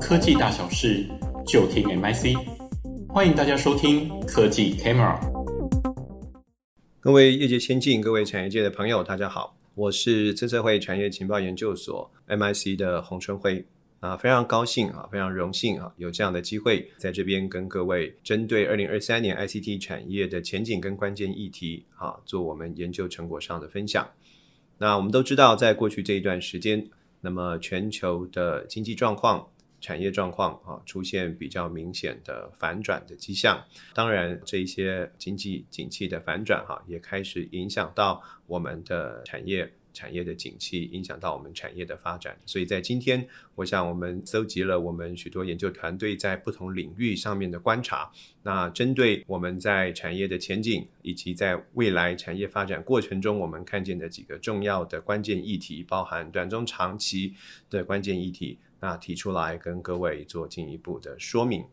科技大小事，就听 MIC。欢迎大家收听科技 Camera。各位业界先进、各位产业界的朋友，大家好，我是资策会产业情报研究所 MIC 的洪春辉。啊，非常高兴啊，非常荣幸啊，有这样的机会在这边跟各位针对二零二三年 ICT 产业的前景跟关键议题啊，做我们研究成果上的分享。那我们都知道，在过去这一段时间，那么全球的经济状况、产业状况啊，出现比较明显的反转的迹象。当然，这些经济景气的反转哈，也开始影响到我们的产业。产业的景气影响到我们产业的发展，所以在今天，我想我们搜集了我们许多研究团队在不同领域上面的观察。那针对我们在产业的前景，以及在未来产业发展过程中，我们看见的几个重要的关键议题，包含短中长期的关键议题，那提出来跟各位做进一步的说明。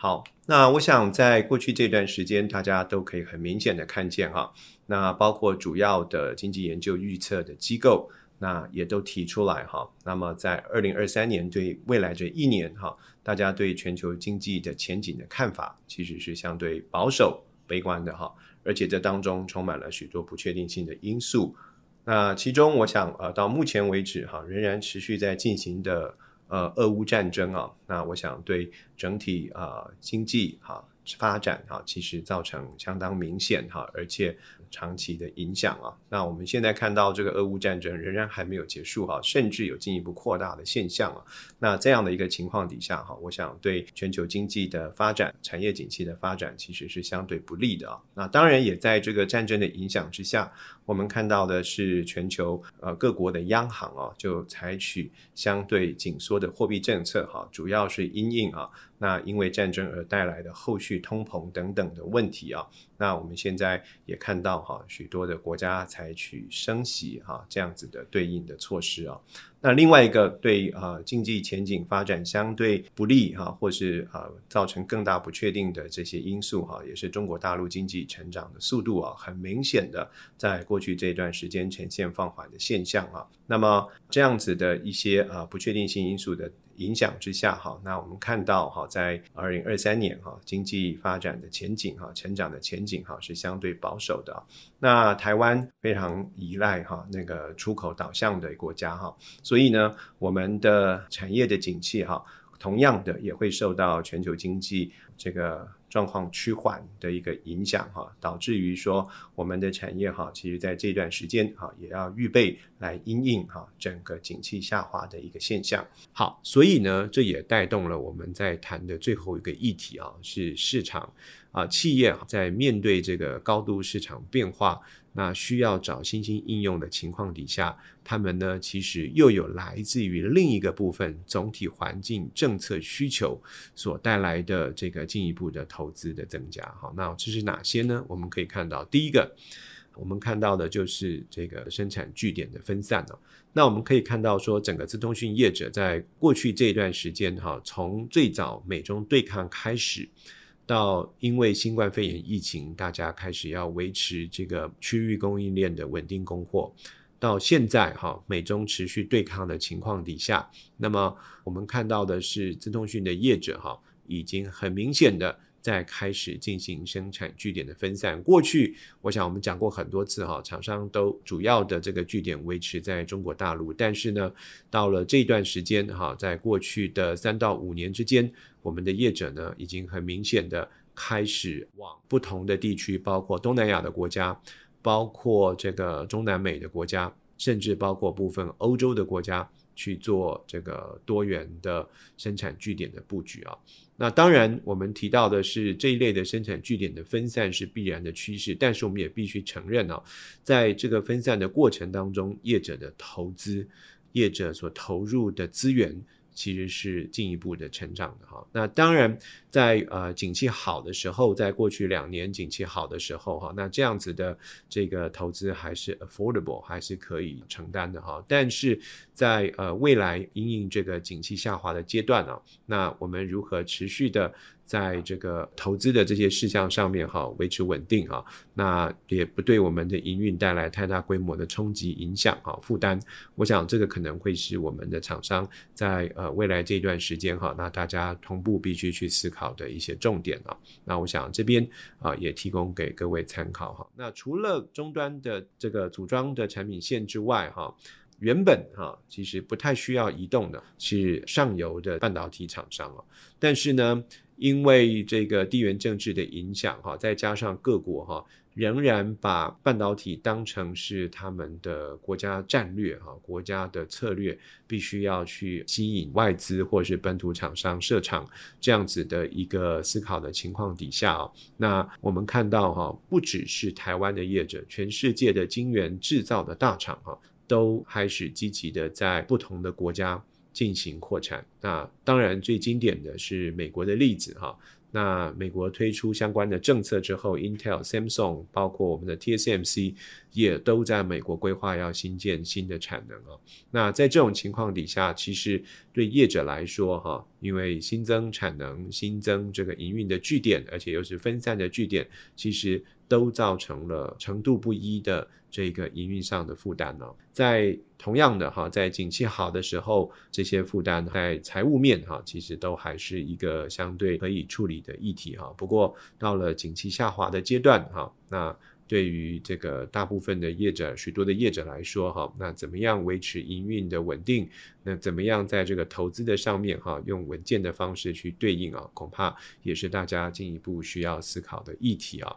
好，那我想在过去这段时间，大家都可以很明显的看见哈，那包括主要的经济研究预测的机构，那也都提出来哈。那么在二零二三年对未来这一年哈，大家对全球经济的前景的看法其实是相对保守、悲观的哈，而且这当中充满了许多不确定性的因素。那其中，我想呃，到目前为止哈，仍然持续在进行的。呃，俄乌战争啊，那我想对整体啊、经济哈、啊、发展哈、其实造成相当明显哈、而且长期的影响啊。那我们现在看到这个俄乌战争仍然还没有结束哈、甚至有进一步扩大的现象啊。那这样的一个情况底下哈、我想对全球经济的发展、产业景气的发展其实是相对不利的啊。那当然也在这个战争的影响之下。我们看到的是全球呃各国的央行啊，就采取相对紧缩的货币政策哈，主要是因应啊，那因为战争而带来的后续通膨等等的问题啊。那我们现在也看到哈，许多的国家采取升息哈这样子的对应的措施啊。那另外一个对啊经济前景发展相对不利哈，或是啊造成更大不确定的这些因素哈，也是中国大陆经济成长的速度啊，很明显的在过去这段时间呈现放缓的现象啊。那么这样子的一些啊不确定性因素的。影响之下，哈，那我们看到，哈，在二零二三年，哈，经济发展的前景，哈，成长的前景，哈，是相对保守的。那台湾非常依赖，哈，那个出口导向的国家，哈，所以呢，我们的产业的景气，哈，同样的也会受到全球经济这个。状况趋缓的一个影响哈，导致于说我们的产业哈，其实在这段时间哈，也要预备来因应哈整个景气下滑的一个现象。好，所以呢，这也带动了我们在谈的最后一个议题啊，是市场啊，企业在面对这个高度市场变化。那需要找新兴应用的情况底下，他们呢，其实又有来自于另一个部分总体环境政策需求所带来的这个进一步的投资的增加。好，那这是哪些呢？我们可以看到，第一个，我们看到的就是这个生产据点的分散了。那我们可以看到说，整个资通讯业者在过去这一段时间，哈，从最早美中对抗开始。到因为新冠肺炎疫情，大家开始要维持这个区域供应链的稳定供货，到现在哈美中持续对抗的情况底下，那么我们看到的是资通讯的业者哈已经很明显的。在开始进行生产据点的分散。过去，我想我们讲过很多次哈，厂商都主要的这个据点维持在中国大陆。但是呢，到了这段时间哈，在过去的三到五年之间，我们的业者呢，已经很明显的开始往不同的地区，包括东南亚的国家，包括这个中南美的国家，甚至包括部分欧洲的国家。去做这个多元的生产据点的布局啊，那当然我们提到的是这一类的生产据点的分散是必然的趋势，但是我们也必须承认啊，在这个分散的过程当中，业者的投资，业者所投入的资源。其实是进一步的成长的哈，那当然在呃景气好的时候，在过去两年景气好的时候哈，那这样子的这个投资还是 affordable，还是可以承担的哈。但是在呃未来因应这个景气下滑的阶段啊，那我们如何持续的在这个投资的这些事项上面哈维持稳定啊，那也不对我们的营运带来太大规模的冲击影响哈负担。我想这个可能会是我们的厂商在呃未来这一段时间哈，那大家同步必须去思考的一些重点啊。那我想这边啊也提供给各位参考哈。那除了终端的这个组装的产品线之外哈。原本哈，其实不太需要移动的是上游的半导体厂商啊，但是呢，因为这个地缘政治的影响哈，再加上各国哈仍然把半导体当成是他们的国家战略哈，国家的策略，必须要去吸引外资或是本土厂商设厂这样子的一个思考的情况底下啊，那我们看到哈，不只是台湾的业者，全世界的晶圆制造的大厂哈。都开始积极的在不同的国家进行扩产。那当然最经典的是美国的例子哈。那美国推出相关的政策之后，Intel、Samsung，包括我们的 TSMC，也都在美国规划要新建新的产能啊。那在这种情况底下，其实对业者来说哈，因为新增产能、新增这个营运的据点，而且又是分散的据点，其实都造成了程度不一的。这个营运上的负担呢，在同样的哈，在景气好的时候，这些负担在财务面哈，其实都还是一个相对可以处理的议题哈。不过到了景气下滑的阶段哈，那对于这个大部分的业者，许多的业者来说哈，那怎么样维持营运的稳定？那怎么样在这个投资的上面哈，用稳健的方式去对应啊？恐怕也是大家进一步需要思考的议题啊。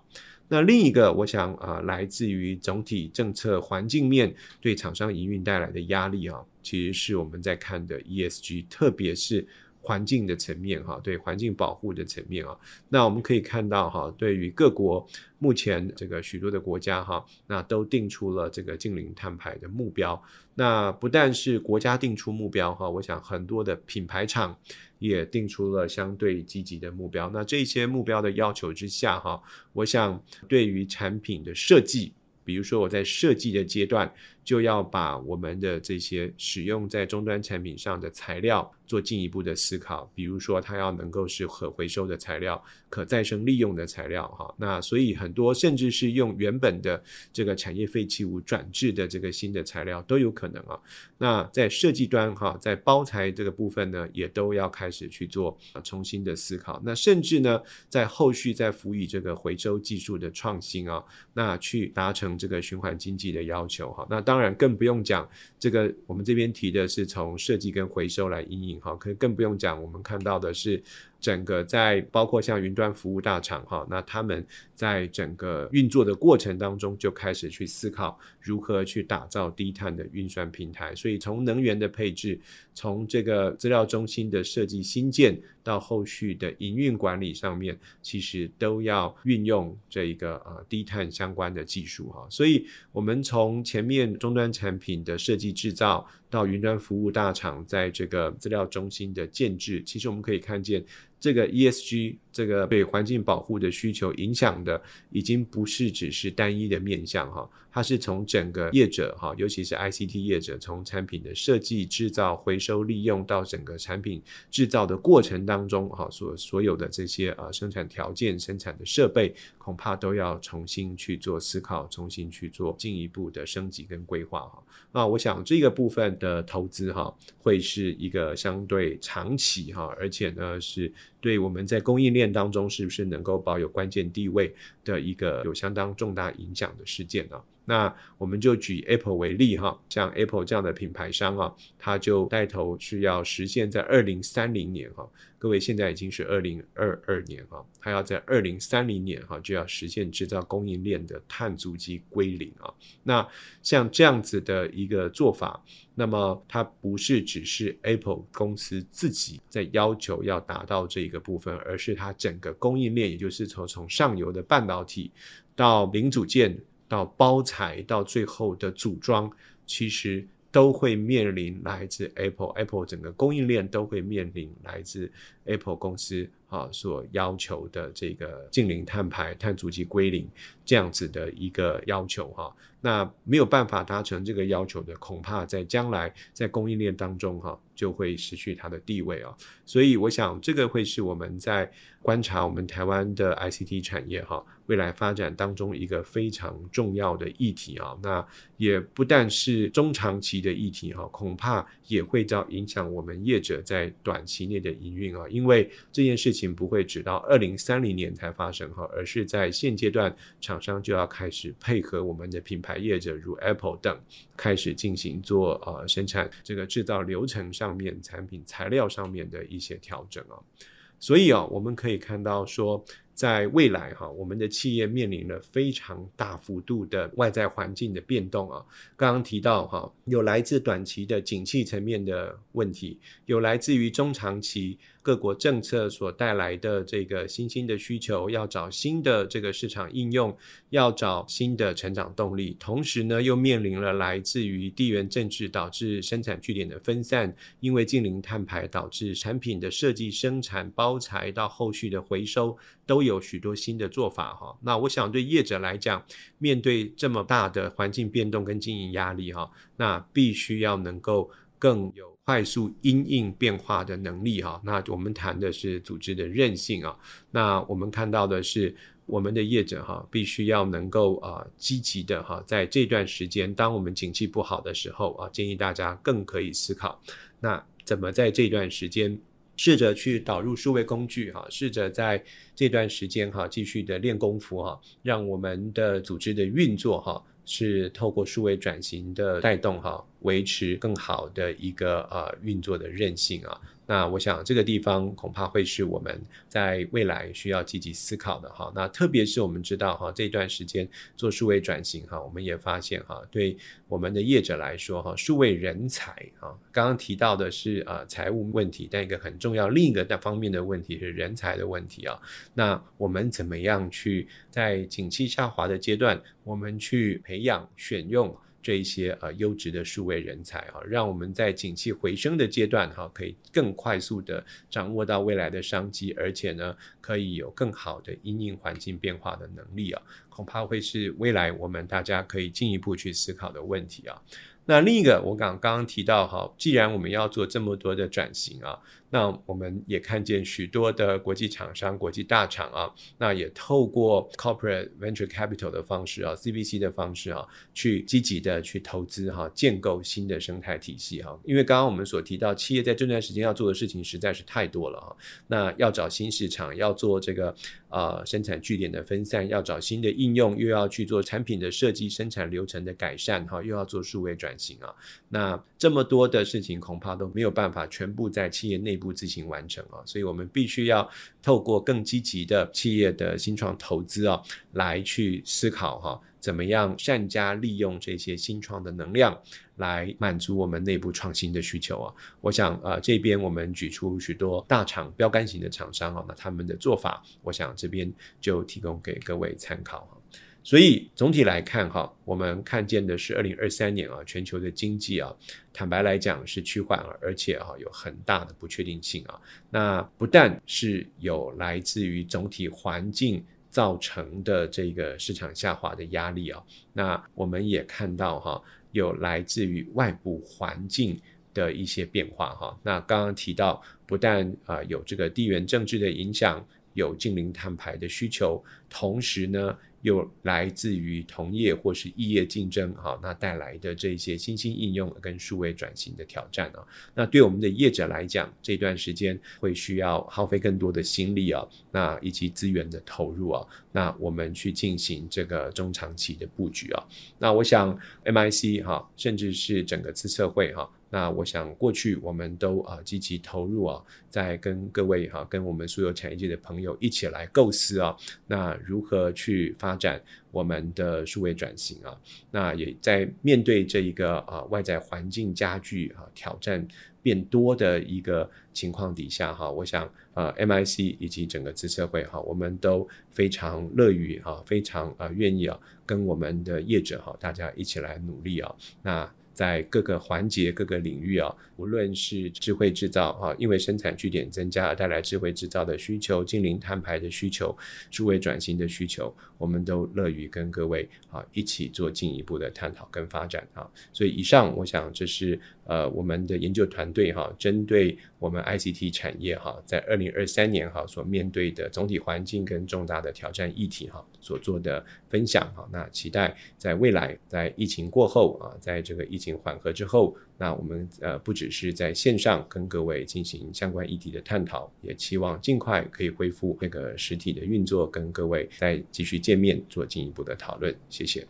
那另一个，我想啊，来自于总体政策环境面对厂商营运带来的压力啊，其实是我们在看的 ESG，特别是环境的层面哈，对环境保护的层面啊。那我们可以看到哈，对于各国目前这个许多的国家哈，那都定出了这个净零碳排的目标。那不但是国家定出目标哈，我想很多的品牌厂。也定出了相对积极的目标。那这些目标的要求之下，哈，我想对于产品的设计。比如说，我在设计的阶段就要把我们的这些使用在终端产品上的材料做进一步的思考。比如说，它要能够是可回收的材料、可再生利用的材料，哈。那所以很多甚至是用原本的这个产业废弃物转制的这个新的材料都有可能啊。那在设计端，哈，在包材这个部分呢，也都要开始去做重新的思考。那甚至呢，在后续再辅以这个回收技术的创新啊，那去达成。这个循环经济的要求哈，那当当然更不用讲这个，我们这边提的是从设计跟回收来阴影哈，可更不用讲，我们看到的是。整个在包括像云端服务大厂哈，那他们在整个运作的过程当中就开始去思考如何去打造低碳的运算平台。所以从能源的配置，从这个资料中心的设计新建到后续的营运管理上面，其实都要运用这一个呃低碳相关的技术哈。所以我们从前面终端产品的设计制造。到云端服务大厂，在这个资料中心的建置，其实我们可以看见，这个 ESG 这个对环境保护的需求影响的，已经不是只是单一的面向哈，它是从整个业者哈，尤其是 ICT 业者，从产品的设计、制造、回收、利用到整个产品制造的过程当中哈，所所有的这些呃生产条件、生产的设备，恐怕都要重新去做思考，重新去做进一步的升级跟规划哈。那我想这个部分。的投资哈，会是一个相对长期哈，而且呢，是对我们在供应链当中是不是能够保有关键地位的一个有相当重大影响的事件呢？那我们就举 Apple 为例哈，像 Apple 这样的品牌商啊，它就带头是要实现在二零三零年哈，各位现在已经是二零二二年哈，它要在二零三零年哈就要实现制造供应链的碳足迹归零啊。那像这样子的一个做法，那么它不是只是 Apple 公司自己在要求要达到这一个部分，而是它整个供应链，也就是从从上游的半导体到零组件。到包材到最后的组装，其实都会面临来自 Apple，Apple 整个供应链都会面临来自 Apple 公司啊所要求的这个净零碳排、碳足迹归零这样子的一个要求哈。那没有办法达成这个要求的，恐怕在将来在供应链当中哈就会失去它的地位啊。所以我想这个会是我们在观察我们台湾的 ICT 产业哈未来发展当中一个非常重要的议题啊。那也不但是中长期的议题哈，恐怕也会造影响我们业者在短期内的营运啊。因为这件事情不会直到二零三零年才发生哈，而是在现阶段厂商就要开始配合我们的品牌。业者如 Apple 等开始进行做呃生产这个制造流程上面产品材料上面的一些调整啊，所以啊，我们可以看到说。在未来哈，我们的企业面临了非常大幅度的外在环境的变动啊。刚刚提到哈，有来自短期的景气层面的问题，有来自于中长期各国政策所带来的这个新兴的需求，要找新的这个市场应用，要找新的成长动力。同时呢，又面临了来自于地缘政治导致生产据点的分散，因为近零碳排导致产品的设计、生产、包材到后续的回收都。有许多新的做法哈，那我想对业者来讲，面对这么大的环境变动跟经营压力哈，那必须要能够更有快速因应变化的能力哈。那我们谈的是组织的韧性啊，那我们看到的是我们的业者哈，必须要能够啊积极的哈，在这段时间，当我们景气不好的时候啊，建议大家更可以思考，那怎么在这段时间。试着去导入数位工具哈，试着在这段时间哈继续的练功夫哈，让我们的组织的运作哈是透过数位转型的带动哈，维持更好的一个呃运作的韧性啊。那我想这个地方恐怕会是我们在未来需要积极思考的哈。那特别是我们知道哈，这段时间做数位转型哈，我们也发现哈，对我们的业者来说哈，数位人才哈，刚刚提到的是啊财务问题，但一个很重要另一个大方面的问题是人才的问题啊。那我们怎么样去在景气下滑的阶段，我们去培养选用？这一些呃优质的数位人才啊，让我们在景气回升的阶段哈，可以更快速的掌握到未来的商机，而且呢，可以有更好的因应环境变化的能力啊，恐怕会是未来我们大家可以进一步去思考的问题啊。那另一个，我刚刚刚提到哈，既然我们要做这么多的转型啊。那我们也看见许多的国际厂商、国际大厂啊，那也透过 corporate venture capital 的方式啊，CVC 的方式啊，去积极的去投资哈、建构新的生态体系哈、因为刚刚我们所提到，企业在这段时间要做的事情实在是太多了哈、啊。那要找新市场，要做这个呃生产据点的分散，要找新的应用，又要去做产品的设计、生产流程的改善哈、又要做数位转型啊。那这么多的事情，恐怕都没有办法全部在企业内。步自行完成啊，所以我们必须要透过更积极的企业的新创投资啊，来去思考哈，怎么样善加利用这些新创的能量，来满足我们内部创新的需求啊。我想啊，这边我们举出许多大厂标杆型的厂商啊，那他们的做法，我想这边就提供给各位参考。所以总体来看，哈，我们看见的是二零二三年啊，全球的经济啊，坦白来讲是趋缓了，而且哈有很大的不确定性啊。那不但是有来自于总体环境造成的这个市场下滑的压力啊，那我们也看到哈有来自于外部环境的一些变化哈。那刚刚提到，不但啊有这个地缘政治的影响，有近零碳排的需求，同时呢。又来自于同业或是异业竞争，哈，那带来的这些新兴应用跟数位转型的挑战啊，那对我们的业者来讲，这段时间会需要耗费更多的心力啊，那以及资源的投入啊，那我们去进行这个中长期的布局啊，那我想 MIC 哈，甚至是整个资策会哈。那我想，过去我们都啊积极投入啊，在跟各位哈、跟我们所有产业界的朋友一起来构思啊，那如何去发展我们的数位转型啊？那也在面对这一个啊外在环境加剧啊挑战变多的一个情况底下哈、我想啊 MIC 以及整个资策会哈、我们都非常乐于哈、啊，非常啊愿意啊跟我们的业者哈、大家一起来努力啊，那。在各个环节、各个领域啊，无论是智慧制造啊，因为生产据点增加而带来智慧制造的需求、近零碳排的需求、数位转型的需求，我们都乐于跟各位啊一起做进一步的探讨跟发展啊。所以以上，我想这是呃我们的研究团队哈，针对我们 ICT 产业哈，在二零二三年哈所面对的总体环境跟重大的挑战议题哈所做的分享哈。那期待在未来，在疫情过后啊，在这个疫情缓和之后，那我们呃不只是在线上跟各位进行相关议题的探讨，也期望尽快可以恢复那个实体的运作，跟各位再继续见面做进一步的讨论。谢谢。